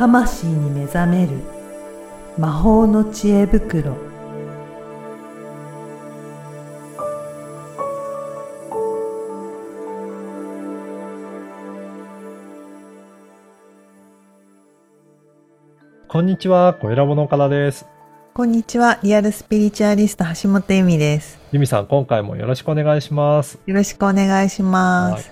魂に目覚める。魔法の知恵袋。こんにちは、小ラボの岡田です。こんにちはリアルスピリチュアリスト橋本恵美です。由美さん、今回もよろしくお願いします。よろしくお願いします、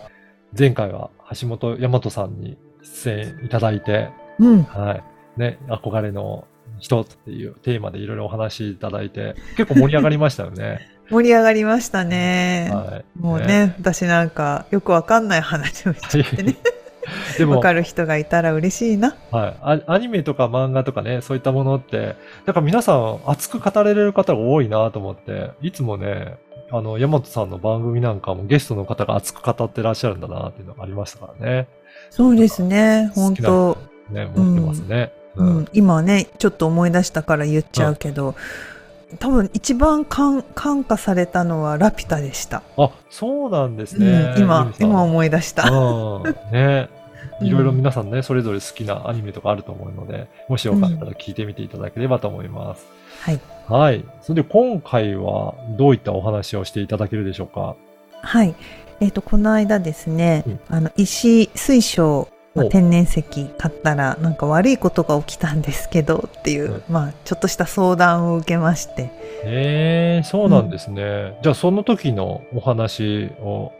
前回は橋本大和さんに出演いただいて、うんはい。ね、憧れの人っていうテーマでいろいろお話しいただいて、結構盛り上がりましたよね。盛り上がりましたね、はい。もうね私なんかよくわかんない話をしちゃってね でも、わかる人がいたら嬉しいなはいア。アニメとか漫画とかね、そういったものって、なんか皆さん熱く語れる方が多いなと思って、いつもね、あの、山本さんの番組なんかもゲストの方が熱く語ってらっしゃるんだなっていうのがありましたからね。そうですね本当ね、持ってますね。ううん。ん、今ねちょっと思い出したから言っちゃうけど、多分一番感感化されたのはラピュタでした、あ、そうなんですね。うん、今今思い出した、うん。ね。うん。いろいろ皆さんね、それぞれ好きなアニメとかあると思うので、もしよかったら聞いてみていただければと思います。はい。はい。それで今回はどういったお話をしていただけるでしょうか？はい。えっ、とこの間ですね、うん。あの石水晶まあお天然石買ったらなんか悪いことが起きたんですけどっていう、うんまあちょっとした相談を受けまして。ええそうなんですね。じゃあその時のお話を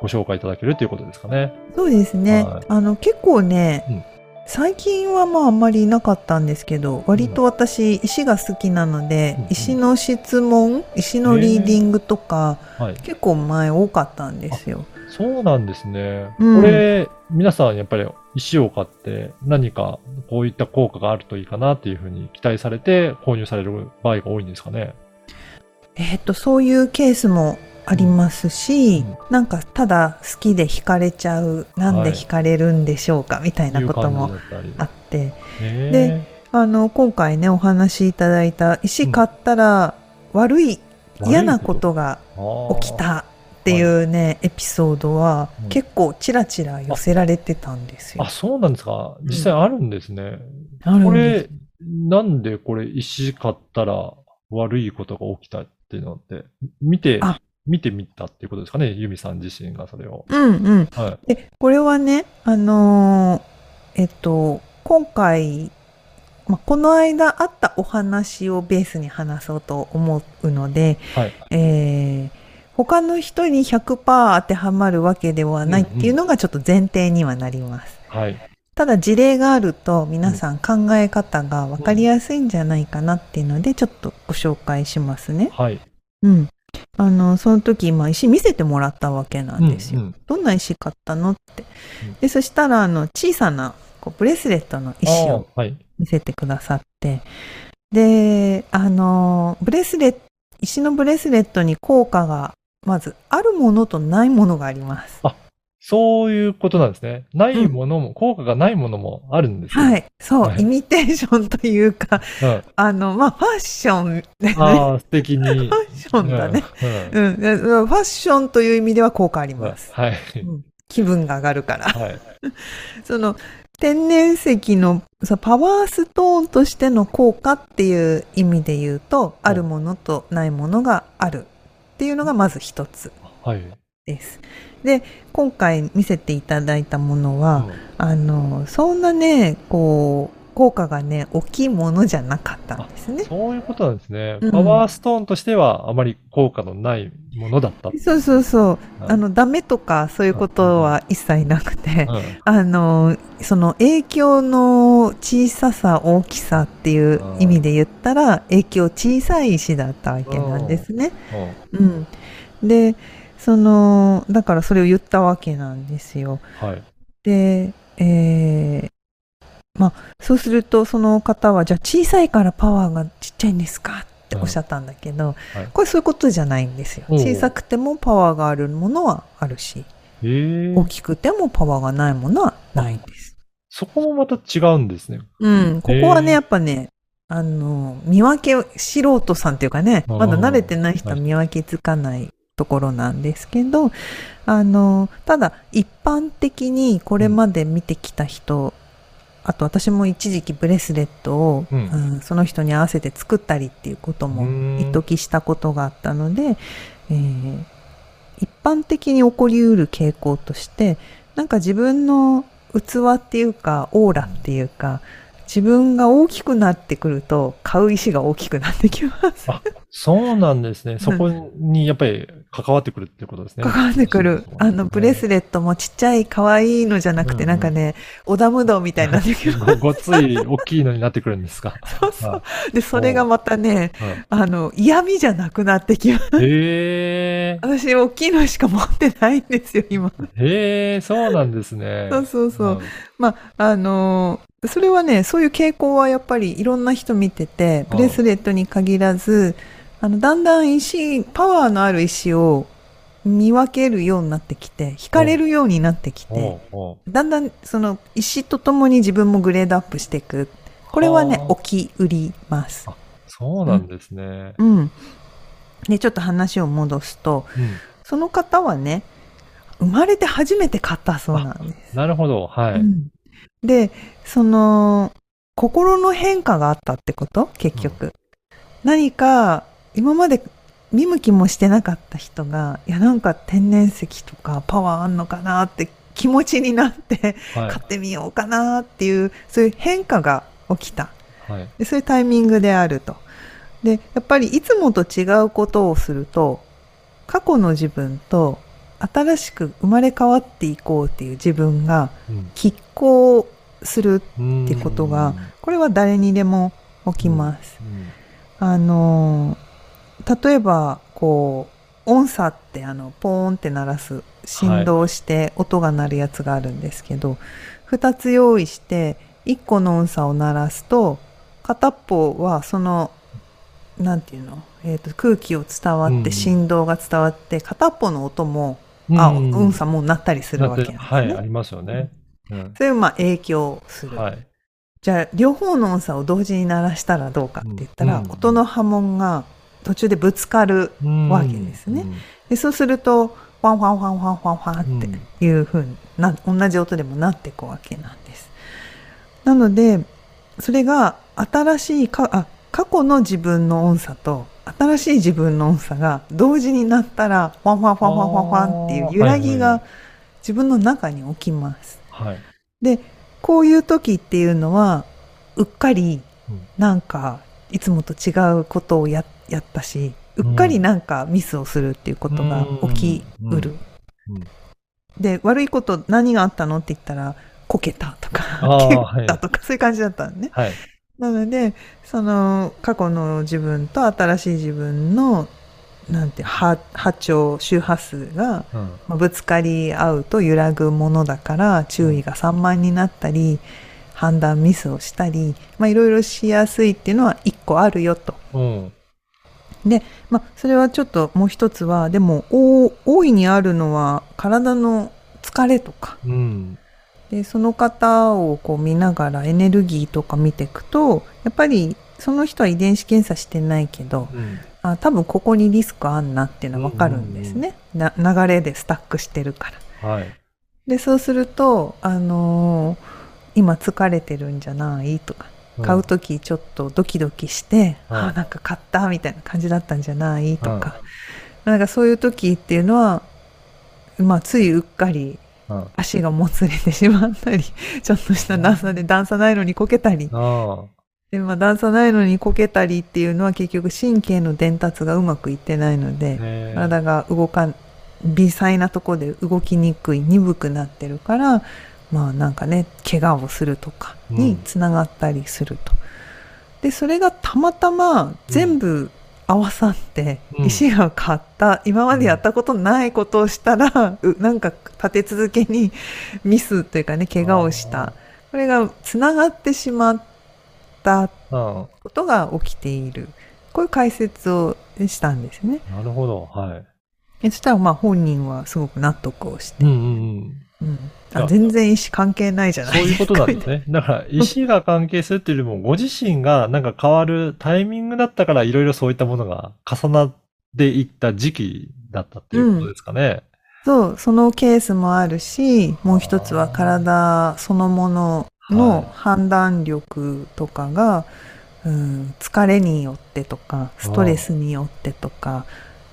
ご紹介いただけるということですかね。そうですね、はい。あの結構ね、うん。最近はまああんまりなかったんですけど割と私石が好きなので、うん。石の質問石のリーディングとか、はい。結構前多かったんですよ。そうなんですね。うん。これ、皆さんやっぱり石を買って何かこういった効果があるといいかなっていうふうに期待されて購入される場合が多いんですかね。えっとそういうケースもありますし、うん。なんかただ好きで惹かれちゃうなんで惹かれるんでしょうか、みたいなことも。あって。であの今回ねお話しいただいた石買ったら悪い嫌なことが起きたっていうね、エピソードはうん結構ちらちら寄せられてたんですよ。あ、そうなんですか？実際あるんですね。あるんこですれ、なんでこれ石買ったら悪いことが起きたっていうのって、見てあ、見てみたっていうことですかね、ユミさん自身がそれを。うんうん。はい。でこれはねあのーえっと今回、まあ、この間あったお話をベースに話そうと思うので、はい。えー他の人に100%当てはまるわけではないっていうのがちょっと前提にはなります。はい。ただ事例があると皆さん考え方が分かりやすいんじゃないかなっていうのでちょっとご紹介しますね。はい。うん。あの、その時、まあ、石見せてもらったわけなんですよ。うんうんどんな石買ったのってうん。で、そしたら、あの、小さなこうブレスレットの石を。見せてくださって、で、あの、ブレスレット、石のブレスレットに効果が、まず、あるものとないものがあります。そういうことなんですね。ないものも、効果がないものもあるんですね。はい。そう、はいイミテーションというか、うんあの、まあ、ファッション、ね。ファああ、素敵に。ッションだね。うん。うんファッションという意味では効果あります。はい。うん気分が上がるから。はい。その天然石のそパワーストーンとしての効果っていう意味で言うと、あるものとないものがあるっていうのがまず一つはい。です。で、今回見せていただいたものは、あの、そんなね、こう、効果がね、大きいものじゃなかったんですね。そういうことなんですね。うんパワーストーンとしてはあまり効果のないものだった。そうそうそう。はいあの、ダメとかそういうことは一切なくて、うんあの、その影響の小ささ、大きさっていう意味で言ったら、影響小さい石だったわけなんですね。うん。で、その、だからそれを言ったわけなんですよ。うんはい。で、えーまあ、そうするとその方は、じゃあ小さいからパワーがちっちゃいんですかっておっしゃったんだけど、はい。これそういうことじゃないんですよ。小さくてもパワーがあるものはあるし、ええ。大きくてもパワーがないものはないんです。そこもまた違うんですね。うん、ここはね、やっぱね、あの、見分けを、素人さんっていうかね、まだ慣れてない人ははい。見分けつかないところなんですけど、あの、ただ一般的にこれまで見てきた人、あと私も一時期ブレスレットを、うんうんその人に合わせて作ったりっていうこともうん一時したことがあったので、えー一般的に起こりうる傾向としてなんか自分の器っていうかオーラっていうか自分が大きくなってくると買う石が大きくなってきます。あ、そうなんですね。そこにやっぱり関わってくるってことですね。関わってくる。あの、ブレスレレットもちっちゃい可愛いのじゃなくて、うんなんかね、織田無道みたいにな ってきます。ごつい大きいのになってくるんですか？そうそう。で、それがまたね、はいあの、嫌味じゃなくなってきます。へえ。私、大きいのしか持ってないんですよ、今。へえ、そうなんですね。そうそうそう。んまあ、あのーそれはね、そういう傾向はやっぱりいろんな人見てて、ブレスレットに限らず、あの、だんだん石、パワーのある石を見分けるようになってきて、惹かれるようになってきて、だんだんその石とともに自分もグレードアップしていく。これはねは、あ起き売ります。うそうなんですね。うん。で、ちょっと話を戻すと、うんその方はね、生まれて初めて買ったそうなんです。なるほど。はい。うんで、その、心の変化があったってこと？結局。何か、今まで見向きもしてなかった人が、いや、なんか天然石とかパワーあんのかなって気持ちになって、はい買ってみようかなっていう、そういう変化が起きた。はい。でそういうタイミングであると。で、やっぱりいつもと違うことをすると、過去の自分と新しく生まれ変わっていこうっていう自分がうん拮抗する。うんってことがこれは誰にでも起きます。うんあのー、例えば、こう、音差ってあの、ポーンって鳴らす、振動して音が鳴るやつがあるんですけど、二、つ用意して、一個の音差を鳴らすと、片っぽはその、なんていうの、えっ、と、空気を伝わっうんて振動が伝わって、片っぽの音も、あ、うん音差も鳴ったりするわけなんですね。はい、ありますよね。うんそういう、まあ、影響する。はい。じゃあ両方の音差を同時に鳴らしたらどうかって言ったら、うん音の波紋が途中でぶつかるうんわけですね。でそうするとファンファンファンファンファンファンっていう風にな同じ音でもなっていくわけなんです。なのでそれが新しいかあ過去の自分の音差と新しい自分の音差が同時になったらファンファンファンファンファンファンっていう揺らぎが自分の中に起きます。はい。でこういう時っていうのはうっかりうんなんかいつもと違うことをややったしうっかりなんかミスをするっていうことが起きうる。で悪いこと何があったのって言ったらこけたとか蹴ったとか、そういう感じだったのね。はい。なのでその過去の自分と新しい自分のなんて波波長周波数がうんまあぶつかり合うと揺らぐものだから注意が散漫になったり判断ミスをしたりまあいろいろしやすいっていうのは一個あるよと。うん。まあそれはちょっともう一つはでも大大いにあるのは体の疲れとかうん。でその方をこう見ながらエネルギーとか見ていくとやっぱりその人は遺伝子検査してないけどうん。あ多分ここにリスクあんなっていうのは分かるんですね、な流れでスタックしてるから。はい。でそうすると、あのー今疲れてるんじゃないとか買う時ちょっとドキドキして、うん。あなんか買ったみたいな感じだったんじゃない？とか、なんかそういう時っていうのは、まあ、ついうっかり足がもつれてしまったり ちょっとした段差で段差ないのにこけたり。あ。で、まあ、段差ないのにこけたりっていうのは結局神経の伝達がうまくいってないので、体が動かん微細なところで動きにくい鈍くなってるからまあなんかね怪我をするとかにつながったりすると。でそれがたまたま全部合わさって、うん石が買った今までやったことないことをしたら、うなんか立て続けにミスというかね怪我をしあたこれがつながってしまったうん。ことが起きているこういう解説をしたんですね。なるほど。はい。えそしたらまあ本人はすごく納得をして、うんうんうん。うんああ全然意思関係ないじゃないそういうことなんですね。だから、石が関係するっていうよりも、ご自身がなんか変わるタイミングだったから、いろいろそういったものが重なっていった時期だったっていうことですかね。そうそのケースもあるしもう一つは体そのものの判断力とかが、うん、疲れによってとかストレスによってとか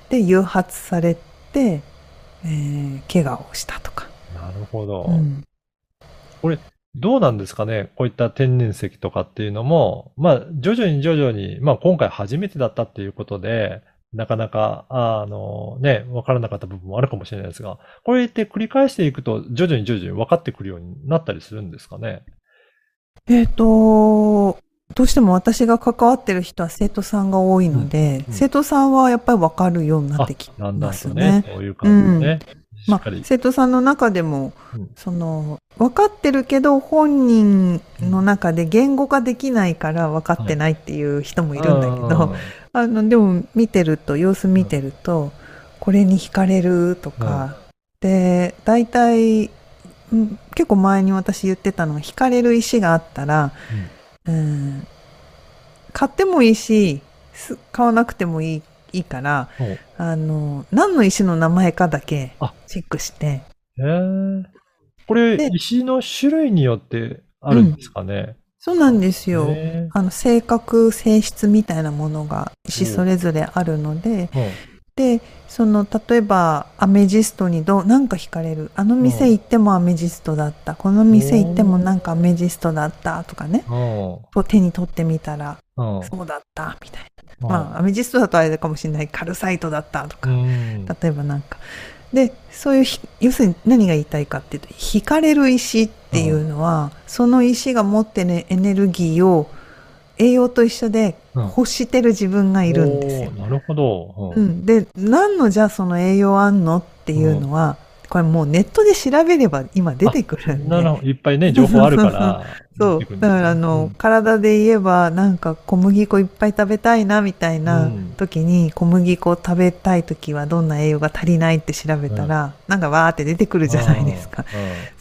で誘発されて、えー、怪我をしたとか。なるほど。うん、これどうなんですかね？こういった天然石とかっていうのも、まあ、徐々に徐々に、まあ、今回初めてだったっていうことで、なかなか、あの、ね、わからなかった部分もあるかもしれないですが、これって繰り返していくと、徐々に徐々に分かってくるようになったりするんですかね？えっ、ー、と、どうしても私が関わってる人は生徒さんが多いので、うんうん、生徒さんはやっぱり分かるようになってきますね。ねそういう感じね。うんまあ、生徒さんの中でも、うん、その分かってるけど本人の中で言語化できないから分かってないっていう人もいるんだけど、はい、あのでも見てると様子見てると、これに惹かれるとか、で大体結構前に私言ってたのは惹かれる石があったら、うん、買ってもいいし買わなくてもいいいいから、あの、何の石の名前かだけチェックして。へえ。これ、石の種類によってあるんですかね、うん、そうなんですよ。あの、性格、性質みたいなものが石それぞれあるので、で、その、例えば、アメジストにどう、なんか惹かれる？あの店行ってもアメジストだった。この店行ってもなんかアメジストだったとかね。手に取ってみたら、そうだった、みたいな。まあ、アメジストだとあれかもしれないカルサイトだったとか、例えばなんか。でそういう要するに何が言いたいかっていうと引かれる石っていうのは、その石が持ってるエネルギーを栄養と一緒で欲してる自分がいるんですよ。なるほど、うん、で何のじゃあその栄養あんのっていうのは、これもうネットで調べれば今出てくるんで。いっぱいね、情報あるから。そう。だ。からあの、うん、体で言えば、なんか小麦粉いっぱい食べたいな、みたいな時に、小麦粉食べたい時はどんな栄養が足りないって調べたら、うん、なんかわーって出てくるじゃないですか。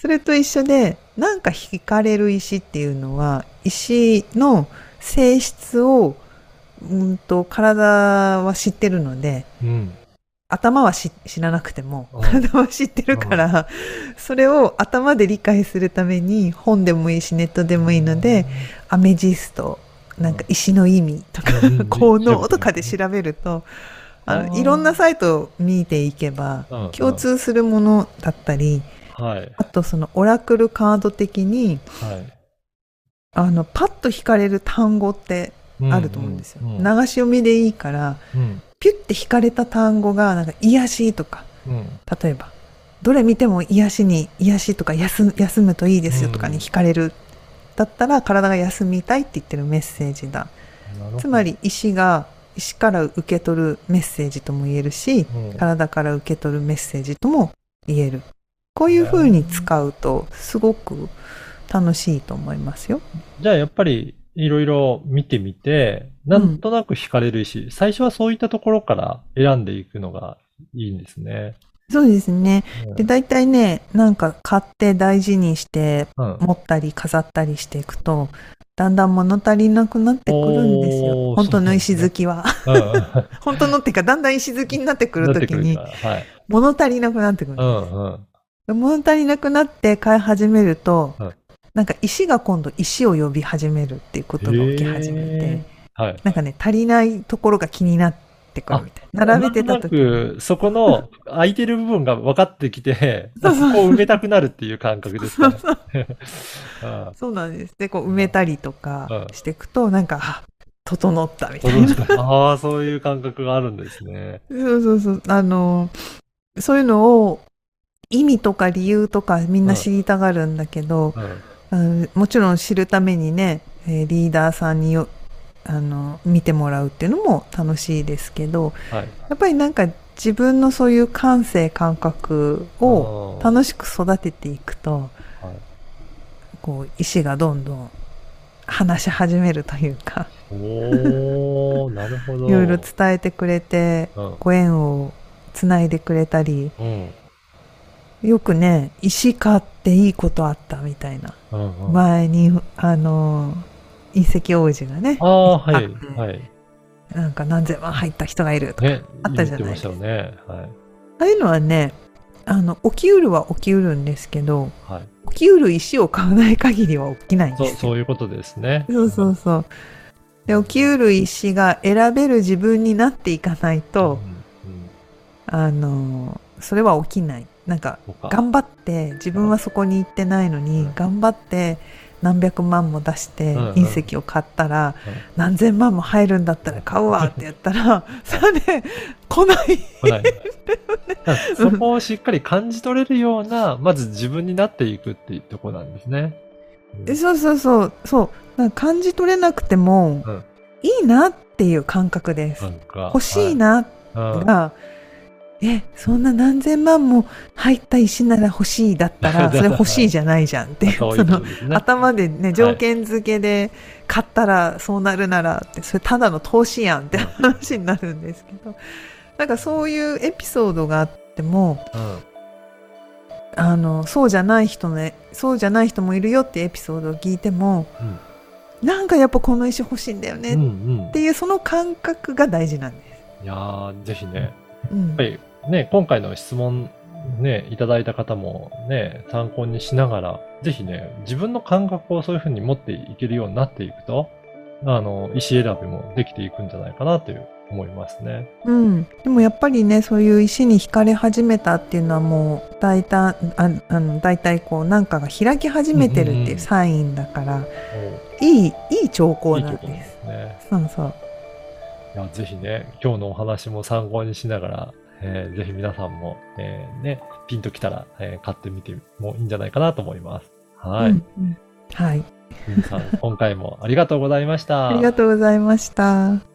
それと一緒で、なんか惹かれる石っていうのは、石の性質を、うんと、体は知ってるので、うん頭は知らなくても、体は知ってるから、それを頭で理解するために本でもいいしネットでもいいので、アメジストなんか石の意味とか、効能とかで調べるとあのいろんなサイトを見ていけば共通するものだったり、あとそのオラクルカード的に、あのパッと引かれる単語ってあると思うんですよ。流し読みでいいから、ピュッて引かれた単語がなんか癒しとか、うん、例えばどれ見ても癒しに癒しとか休休むといいですよとかに惹かれる、うん、だったら体が休みたいって言ってるメッセージだ。つまり石が石から受け取るメッセージとも言えるし、うん、体から受け取るメッセージとも言える。こういうふうに使うとすごく楽しいと思いますよ。じゃあやっぱりいろいろ見てみて、なんとなく惹かれるし、うん、最初はそういったところから選んでいくのがいいんですね。そうですね。で、大体ね、なんか買って大事にして持ったり飾ったりしていくと、うん、だんだん物足りなくなってくるんですよ。本当の石好きは。本当のっていうか、だんだん石好きになってくるときに、はい、物足りなくなってくるんです。うんうん、物足りなくなって買い始めると、なんか石が今度石を呼び始めるっていうことが起き始めて、はい、なんかね、足りないところが気になってくるみたいな。並べてた時に。そこの空いてる部分が分かってきて、そこを埋めたくなるっていう感覚ですかね。そうなんです。で、こう埋めたりとかしていくと、なんか、整ったみたいな。ああ、そういう感覚があるんですね。そうそうそう。あの、そういうのを意味とか理由とかみんな知りたがるんだけど、うんうんもちろん知るためにね、えリーダーさんにあの見てもらうっていうのも楽しいですけど、はい、やっぱりなんか自分のそういう感性感覚を楽しく育てていくと、はい、こう意志がどんどん話し始めるというかお なるほど。いろいろ伝えてくれて、うん、ご縁をつないでくれたり、うんよくね石買っていいことあったみたいな、うんうん、前にあの隕石王子がね。ああはいはい。なんか何千万入った人がいるとか、あったじゃないですか、ね。はい、ああいうのはねあの起きうるは起きうるんですけどはい。起きうる石を買わない限りは起きないんそう、ですよ。そういうことですね。そうそうそう。で起きうる石が選べる自分になっていかないと、うんうん。あのそれは起きないなんか頑張って自分はそこに行ってないのに頑張って何百万も出してうんうん。隕石を買ったらうん。何千万も入るんだったら買うわってやったらそれで来ない。そこをしっかり感じ取れるような、まず自分になっていくっていうところなんですね。えそうそうそう。そう。なんか感じ取れなくてもうん。いいなっていう感覚です。欲しいなが、えそんな何千万も入った石なら欲しいだったら それ欲しいじゃないじゃんってその。頭でね条件付けで買ったらそうなるならってそれただの投資やんって話になるんですけどなんかそういうエピソードがあってもうん。あのそうじゃない人ねそうじゃない人もいるよってエピソードを聞いても、なんかやっぱこの石欲しいんだよねうんっうん。ていうその感覚が大事なんです。いやー、ぜひね、やうんっぱりね、今回の質問ね、いただいた方もね、参考にしながら、ぜひね、自分の感覚をそういうふうに持っていけるようになっていくと、あの、石選びもできていくんじゃないかなという思いますね。うん、でもやっぱりねそういう石に惹かれ始めたっていうのはもう大体ああの大体こうなんかが開き始めてるっていうサインだから、いいいい兆候なんでいいところですすね。そうそう。いや、ぜひね、今日のお話も参考にしながら、えーぜひ皆さんも、えーね、ピンときたら、えー買ってみてもいいんじゃないかなと思います。はい。うんうんはい皆さん、今回もありがとうございました。ありがとうございました。